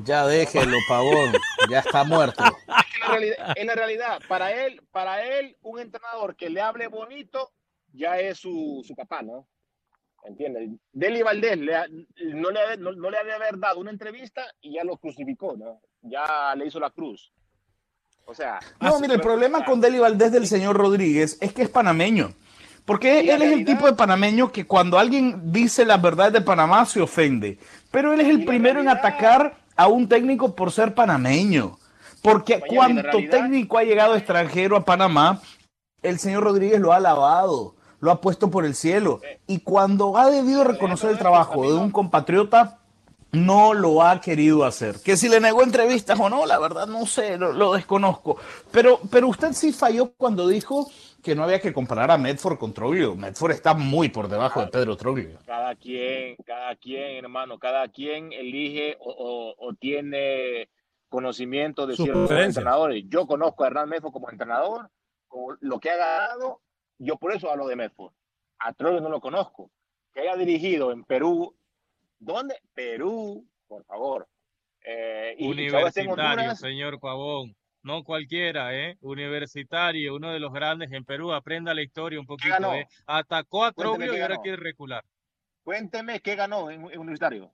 Ya déjelo, pavón, ya está muerto. Es que la realidad, es la realidad. Para él, para él, un entrenador que le hable bonito ya es su, su papá, ¿no? ¿Entiendes? Deli Valdés le ha- no, le, ha- no, no le ha de haber dado una entrevista y ya lo crucificó, ¿no? Ya le hizo la cruz. O sea. No, mire, el problema con Deli Valdés del señor Rodríguez es que es panameño. Porque la él es el realidad- tipo de panameño que cuando alguien dice las verdades de Panamá se ofende. Pero él es el primero en atacar a un técnico por ser panameño. Porque Oye, cuanto técnico ha llegado extranjero a Panamá, el señor Rodríguez lo ha alabado, lo ha puesto por el cielo. Y cuando ha debido reconocer el trabajo de un compatriota, no lo ha querido hacer. Que si le negó entrevistas o no, la verdad no sé, lo, lo desconozco. Pero, pero usted sí falló cuando dijo que no había que comparar a Medford con Troglio. Medford está muy por debajo de Pedro Troglio. Cada quien, cada quien, hermano, cada quien elige o, o- o tiene conocimiento de Sus ciertos entrenadores. Yo conozco a Hernán Medford como entrenador, con lo que ha ganado, yo por eso hablo de Medford. A Troglio no lo conozco. Que haya dirigido en Perú, ¿dónde? Perú, por favor. Eh, y- Universitario, Honduras, señor Pavón. No cualquiera, ¿eh? Universitario, uno de los grandes en Perú. Aprenda la historia un poquito, ganó? ¿eh? Atacó a Cuénteme y ahora quiere recular. Cuénteme qué ganó en, en Universitario.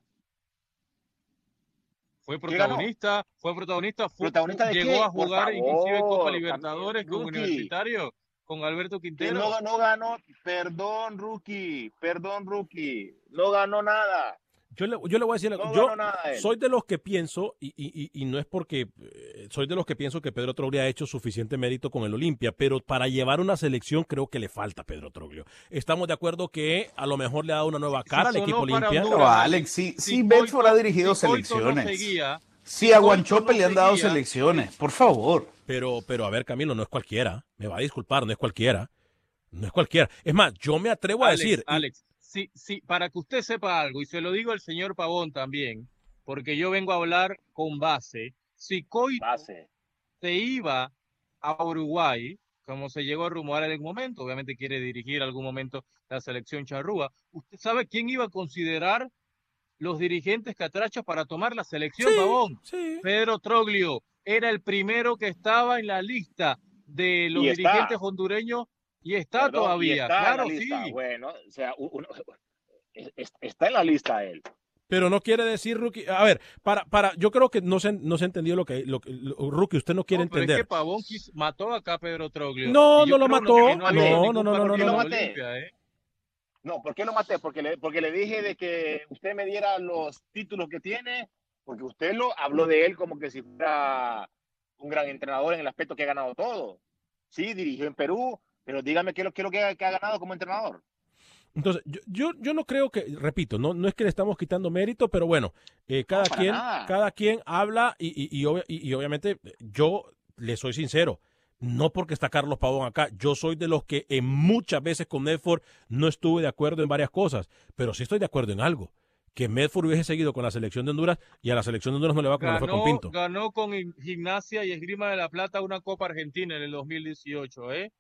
Fue protagonista, fue protagonista, fue, ¿Protagonista de llegó qué? a jugar inclusive Copa favor, Libertadores con. Universitario, con Alberto Que Quintero. no, no ganó, perdón, rookie, perdón, rookie, no ganó nada. Yo le, yo le voy a decir, No yo soy de los que pienso, y, y- y- y no es porque, eh, soy de los que pienso que Pedro Troglio ha hecho suficiente mérito con el Olimpia, pero para llevar una selección creo que le falta a Pedro Troglio. Estamos de acuerdo que a lo mejor le ha dado una nueva cara al equipo Olimpia. Pero Alex, sí, sí, Bedford ha dirigido si selecciones. seguía, Sí, a Guanchope no le han dado seguía, selecciones, por favor. Pero, pero a ver, Camilo, no es cualquiera. Me va a disculpar, no es cualquiera. No es cualquiera. Es más, yo me atrevo a Alex, decir. Alex, sí, sí, para que usted sepa algo, y se lo digo al señor Pavón también, porque yo vengo a hablar con base. Si Coito Base. se iba a Uruguay, como se llegó a rumorar en el momento, obviamente quiere dirigir algún momento la selección charrúa, ¿usted sabe quién iba a considerar los dirigentes catrachos para tomar la selección, Sí, Pavón? sí. Pedro Troglio era el primero que estaba en la lista de los dirigentes hondureños y está Perdón, y todavía, está en claro, la lista. sí. Bueno, o sea, uno- es- es- está en la lista él. Pero no quiere decir, Rookie. A ver, para, para, yo creo que no se, no se entendió lo que, lo, que- lo- Rookie, usted no quiere No, pero es entender. que Pavón quis- mató acá a Pedro Troglio. No, Y no lo mató. No, no, no, no, partido no, no. de Olimpia, ¿eh? No, ¿por qué lo maté? Porque le, porque le dije de que usted me diera los títulos que tiene, porque usted lo habló de él como que si fuera un gran entrenador en el aspecto que ha ganado todo. Sí, dirigió en Perú, pero dígame qué es lo, qué es lo que, ha, que ha ganado como entrenador. Entonces, yo, yo, yo no creo que, repito, no, no es que le estamos quitando mérito, pero bueno, eh, cada, quien, nada. cada quien habla y, y, y obvia- y- y obviamente yo le soy sincero. No porque está Carlos Pavón acá, yo soy de los que en muchas veces con Medford no estuve de acuerdo en varias cosas, pero sí estoy de acuerdo en algo. Que Medford hubiese seguido con la selección de Honduras y a la selección de Honduras no le va como le fue con Ganó, Pinto. ganó con Gim- Gimnasia y Esgrima de la Plata una Copa Argentina en el 2018, ¿eh?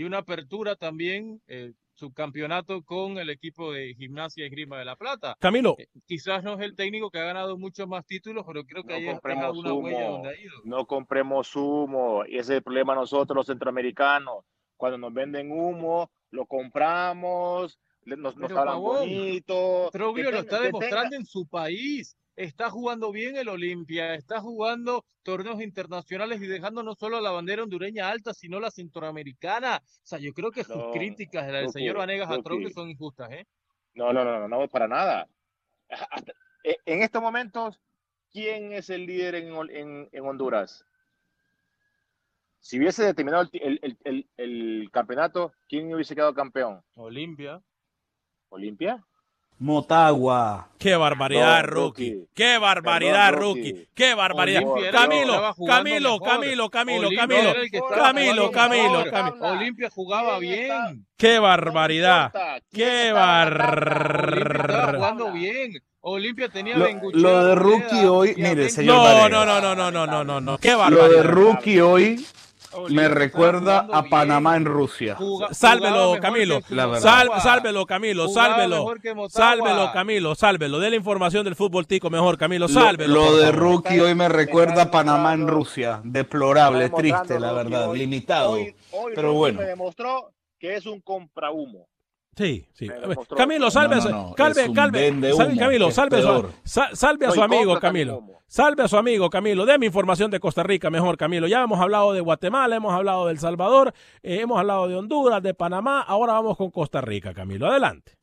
Y una apertura también, eh, su campeonato con el equipo de Gimnasia y Grima de la Plata. Camilo. Eh, quizás no es el técnico que ha ganado muchos más títulos, pero creo que No haya compremos una huella humo, donde ha ido. no compremos humo, y ese es el problema nosotros los centroamericanos. Cuando nos venden humo, lo compramos, nos, nos hablan bonito. Troglio que lo está demostrando tenga- en su país. Está jugando bien el Olimpia, está jugando torneos internacionales y dejando no solo la bandera hondureña alta, sino la centroamericana. O sea, yo creo que sus No, críticas del Ruki, señor Vanegas a. Troglio son injustas, ¿eh? No, no, no, no, no, para nada. Hasta- eh, en estos momentos, ¿quién es el líder en, en- en Honduras? Si hubiese determinado el- el- el- el campeonato, ¿quién hubiese quedado campeón? Olimpia. ¿Olimpia? Motagua. Qué barbaridad, No, rookie. Rookie. Qué barbaridad, Perdón, rookie. Rookie. Qué barbaridad. Olimpia Camilo, Camilo, mejor. Camilo, Camilo, Olimpia Camilo. Camilo, Camilo. Camilo. Olimpia jugaba bien. Qué barbaridad. Qué barbaridad. jugando bien. Olimpia tenía Lo, lo de Rookie hoy, mire, señor No, no, no, no, no, no, no, no, no. Qué Lo de barbaridad. Rookie hoy me recuerda a bien. Panamá en Rusia. Juga- Sálvelo, Camilo. Sal- sálvelo, Camilo, sálvelo. Sálvelo, Camilo, sálvelo. Dé la información del fútbol tico mejor, Camilo, Lo, sálvelo. lo de. Rookie hoy me recuerda a Panamá en Rusia. Deplorable, triste, la verdad. hoy- Limitado. Hoy, hoy Pero bueno. me demostró que es un comprahumo. Sí, sí. Camilo, salve, No, a su- no, no, calve, es un calve, vende salve, humo, Camilo, salve, a su, salve a su amigo, Camilo. Salve a su amigo, Camilo. Deme información de Costa Rica mejor, Camilo. Ya hemos hablado de Guatemala, hemos hablado de El Salvador, eh, hemos hablado de Honduras, de Panamá. Ahora vamos con Costa Rica, Camilo. Adelante.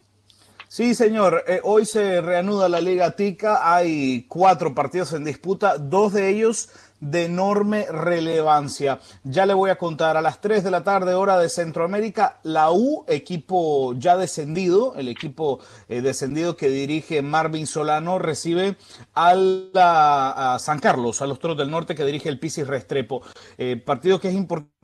Sí, señor. Eh, hoy se reanuda la Liga Tica. Hay cuatro partidos en disputa, dos de ellos de enorme relevancia. Ya le voy a contar a las 3 de la tarde, hora de Centroamérica, la U, equipo ya descendido, el equipo eh, descendido que dirige Marvin Solano, recibe a, San Carlos, a los Toros del Norte que dirige el Pisis Restrepo. Eh, partido que es importante,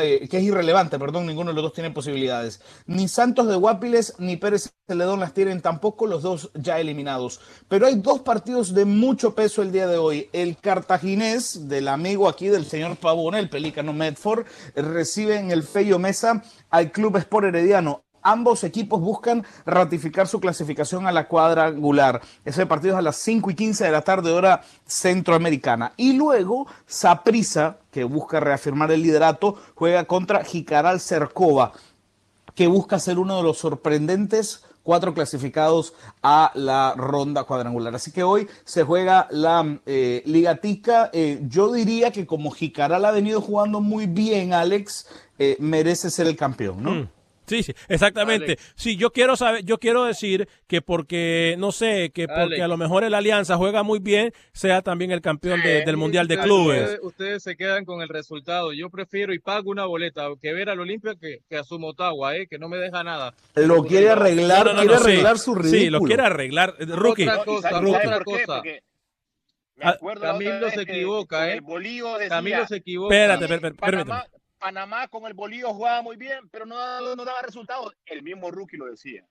eh, que es irrelevante, perdón, ninguno de los dos tiene posibilidades. Ni Santos de Guapiles ni Pérez Celedón las tienen tampoco, los dos ya eliminados. Pero hay dos partidos de mucho peso el día de hoy. El cartaginés del amigo aquí del señor Pavone, el pelícano Medford, recibe en el Fello Mesa al Club Sport Herediano. Ambos equipos buscan ratificar su clasificación a la cuadrangular. Ese partido es a las 5 y 15 de la tarde, hora centroamericana. Y luego, Saprisa, que busca reafirmar el liderato, juega contra Jicaral Cercova, que busca ser uno de los sorprendentes cuatro clasificados a la ronda cuadrangular. Así que hoy se juega la eh. Eh, yo diría que como Jicaral ha venido jugando muy bien, Alex, eh, merece ser el campeón, ¿no? Mm. Sí, sí, exactamente. Alex. Sí, yo quiero saber, yo quiero decir que porque, no sé, que porque Alex. a lo mejor el Alianza juega muy bien, sea también el campeón de- del Mundial de Clubes. Ustedes, ustedes se quedan con el resultado. Yo prefiero y pago una boleta que ver al Olimpia que, que a su Motagua, ¿eh? que no me deja nada. Lo quiere arreglar, No, no, no, quiere sí. arreglar su ridículo. Sí, lo quiere arreglar. Rookie. Otra No, ¿y cosa, otra cosa. Ah, otra Camilo se equivoca, ¿eh? El bolillo decía, Camilo se equivoca. Espérate, "Sí, per- per- Panamá, permíteme. Panamá con el bolillo jugaba muy bien, pero no, daba- no daba resultados. El mismo rookie lo decía.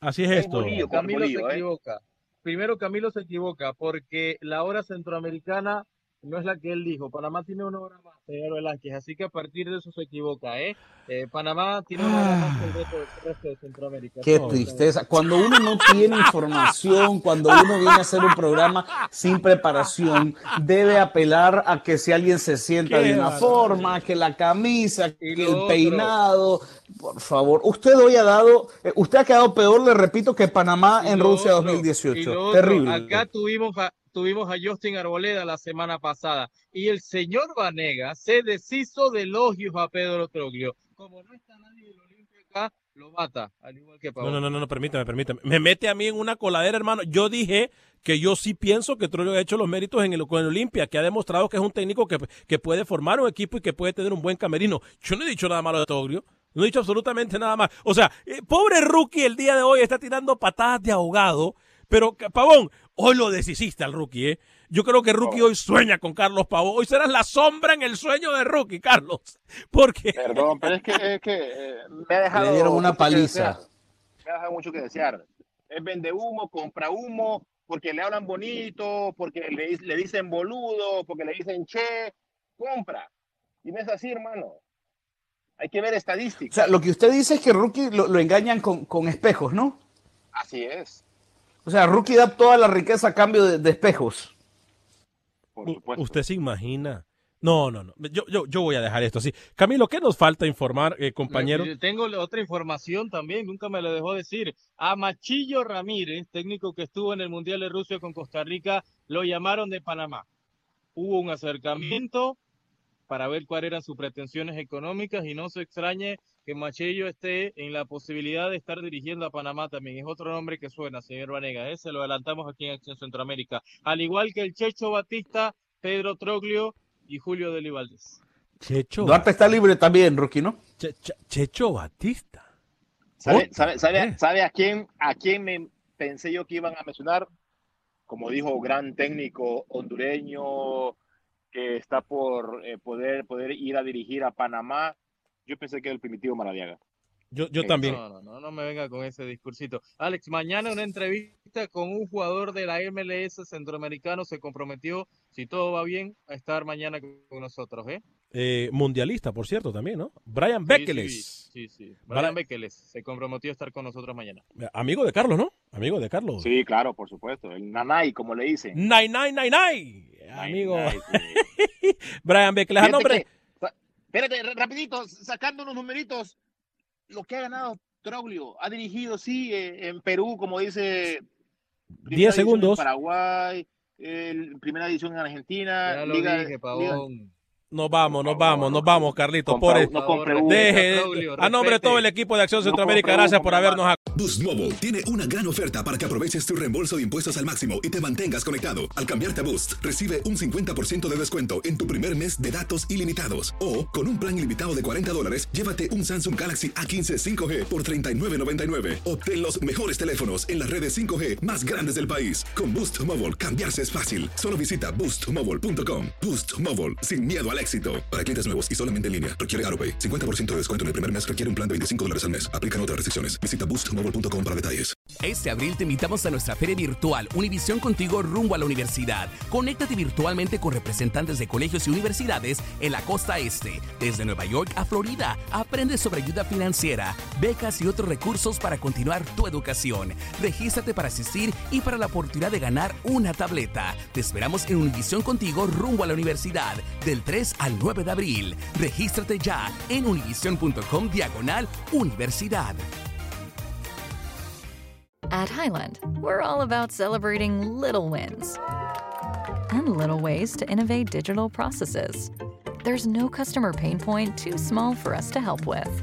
Así es El esto. bolillo. Camilo bolillo, se ¿eh? equivoca. Primero Camilo se equivoca porque la hora centroamericana no es la que él dijo. Panamá tiene una hora más, señor Velázquez, así que a partir de eso se equivoca, ¿eh? Eh, Panamá tiene una hora más que el resto, el resto de Centroamérica. Qué No, tristeza. Cuando uno no tiene información, cuando uno viene a hacer un programa sin preparación, debe apelar a que si alguien se sienta Qué de una forma, que la camisa, que el otro. peinado. Por favor, usted hoy ha dado, eh, usted ha quedado peor, le repito, que Panamá Y en Rusia otro, y 2018. lo otro, Terrible. Acá tuvimos a, tuvimos a Justin Arboleda la semana pasada y el señor Vanega se deshizo de elogios a Pedro Troglio. Como no está nadie del Olimpia acá, lo mata, al igual que No, Pavón. no, no, no, no, permítame, permítame. Me mete a mí en una coladera, hermano. Yo dije que yo sí pienso que Trollio ha hecho los méritos en el, con el Olimpia, que ha demostrado que es un técnico que, que puede formar un equipo y que puede tener un buen camerino. Yo no he dicho nada malo de Troglio. No he dicho absolutamente nada más. O sea, eh, pobre rookie el día de hoy está tirando patadas de ahogado. Pero, Pavón, hoy lo deshiciste al rookie, ¿eh? Yo creo que rookie hoy sueña con Carlos Pavón. Hoy serás la sombra en el sueño de rookie, Carlos. Porque... Perdón, pero es que, es que eh, me ha dejado. Le dieron una mucho que paliza. desear. Me ha dejado mucho que desear. Es vende humo, compra humo, porque le hablan bonito, porque le, le dicen boludo, porque le dicen che, compra. Y no es así, hermano. hay que ver O estadísticas. sea, lo que usted dice es que Rookie lo, lo engañan con, con espejos, ¿no? Así es, O sea, Rookie da toda la riqueza a cambio de, de espejos. por U- supuesto. ¿Usted se imagina? No, no, no. Yo, yo, yo voy a dejar esto así. Camilo, ¿qué nos falta informar, eh, compañero? Tengo otra información también, nunca me lo dejó decir. A Machillo Ramírez, técnico que estuvo en el Mundial de Rusia con Costa Rica, lo llamaron de Panamá. Hubo un acercamiento para ver cuáles eran sus pretensiones económicas y no se extrañe que Machillo esté en la posibilidad de estar dirigiendo a Panamá también. Es otro nombre que suena, señor Vanega. Ese lo adelantamos aquí en Acción Centroamérica. Al igual que el Checho Batista, Pedro Troglio y Julio Deli Valdés. Checho, Duarte está libre también, Rookie, ¿no? Che- Che- Checho Batista. ¿Sabe, sabe, sabe, eh. sabe a quién a quién me pensé yo que iban a mencionar? Como dijo, gran técnico hondureño que está por eh, poder, poder ir a dirigir a Panamá. Yo pensé que era el primitivo Maradiaga. Yo, yo Eh, también. No, no, no, no me venga con ese discursito. Alex, mañana una entrevista con un jugador de la MLS centroamericano se comprometió, si todo va bien, a estar mañana con nosotros, ¿eh? Eh, mundialista, por cierto, también, ¿no? Brian Sí, Bekeles. Sí, sí. sí. Brian- Bekeles se comprometió a estar con nosotros mañana. Amigo de Carlos, ¿no? Amigo de Carlos. Sí, claro, por supuesto. El Nanay, como le dicen. Nine, nine, nine, nine. Amigo. Nay, sí. Brian Bekeles. Nombre. que- espérate, ra- rapidito, sacando unos numeritos. Lo que ha ganado Troglio, ha dirigido, sí, eh, en Perú, como dice. primera Diez división segundos. En Paraguay, el- primera edición en Argentina. Ya lo Liga- dije, Liga- Pavón. Nos vamos, nos vamos, nos no- vamos, Carlitos. Por compre- no. Deje, a nombre de todo el equipo de Acción Centroamérica, gracias por habernos. Boost Mobile tiene una gran oferta para que aproveches tu reembolso de impuestos al máximo y te mantengas conectado. Al cambiarte a Boost, recibe un 50% de descuento en tu primer mes de datos ilimitados. O, con un plan ilimitado de 40 dólares, llévate un Samsung Galaxy A15 5G por 39.99. Obtén los mejores teléfonos en las redes 5G más grandes del país. Con Boost Mobile, cambiarse es fácil. Solo visita boostmobile.com. Boost Mobile, sin miedo al éxito. Para clientes nuevos y solamente en línea, requiere AroPay. 50% de descuento en el primer mes requiere un plan de 25 dólares al mes. Aplican otras restricciones. Visita boostmobile.com para detalles. Este abril te invitamos a nuestra feria virtual Univisión Contigo rumbo a la universidad. Conéctate virtualmente con representantes de colegios y universidades en la costa este. Desde Nueva York a Florida, aprende sobre ayuda financiera, becas y otros recursos para continuar tu educación. Regístrate para asistir y para la oportunidad de ganar una tableta. Te esperamos en Univisión Contigo rumbo a la universidad del 3 al 9 de abril. Regístrate ya en univision.com diagonal universidad. At Highland, we're all about celebrating little wins and little ways to innovate digital processes. There's no customer pain point too small for us to help with.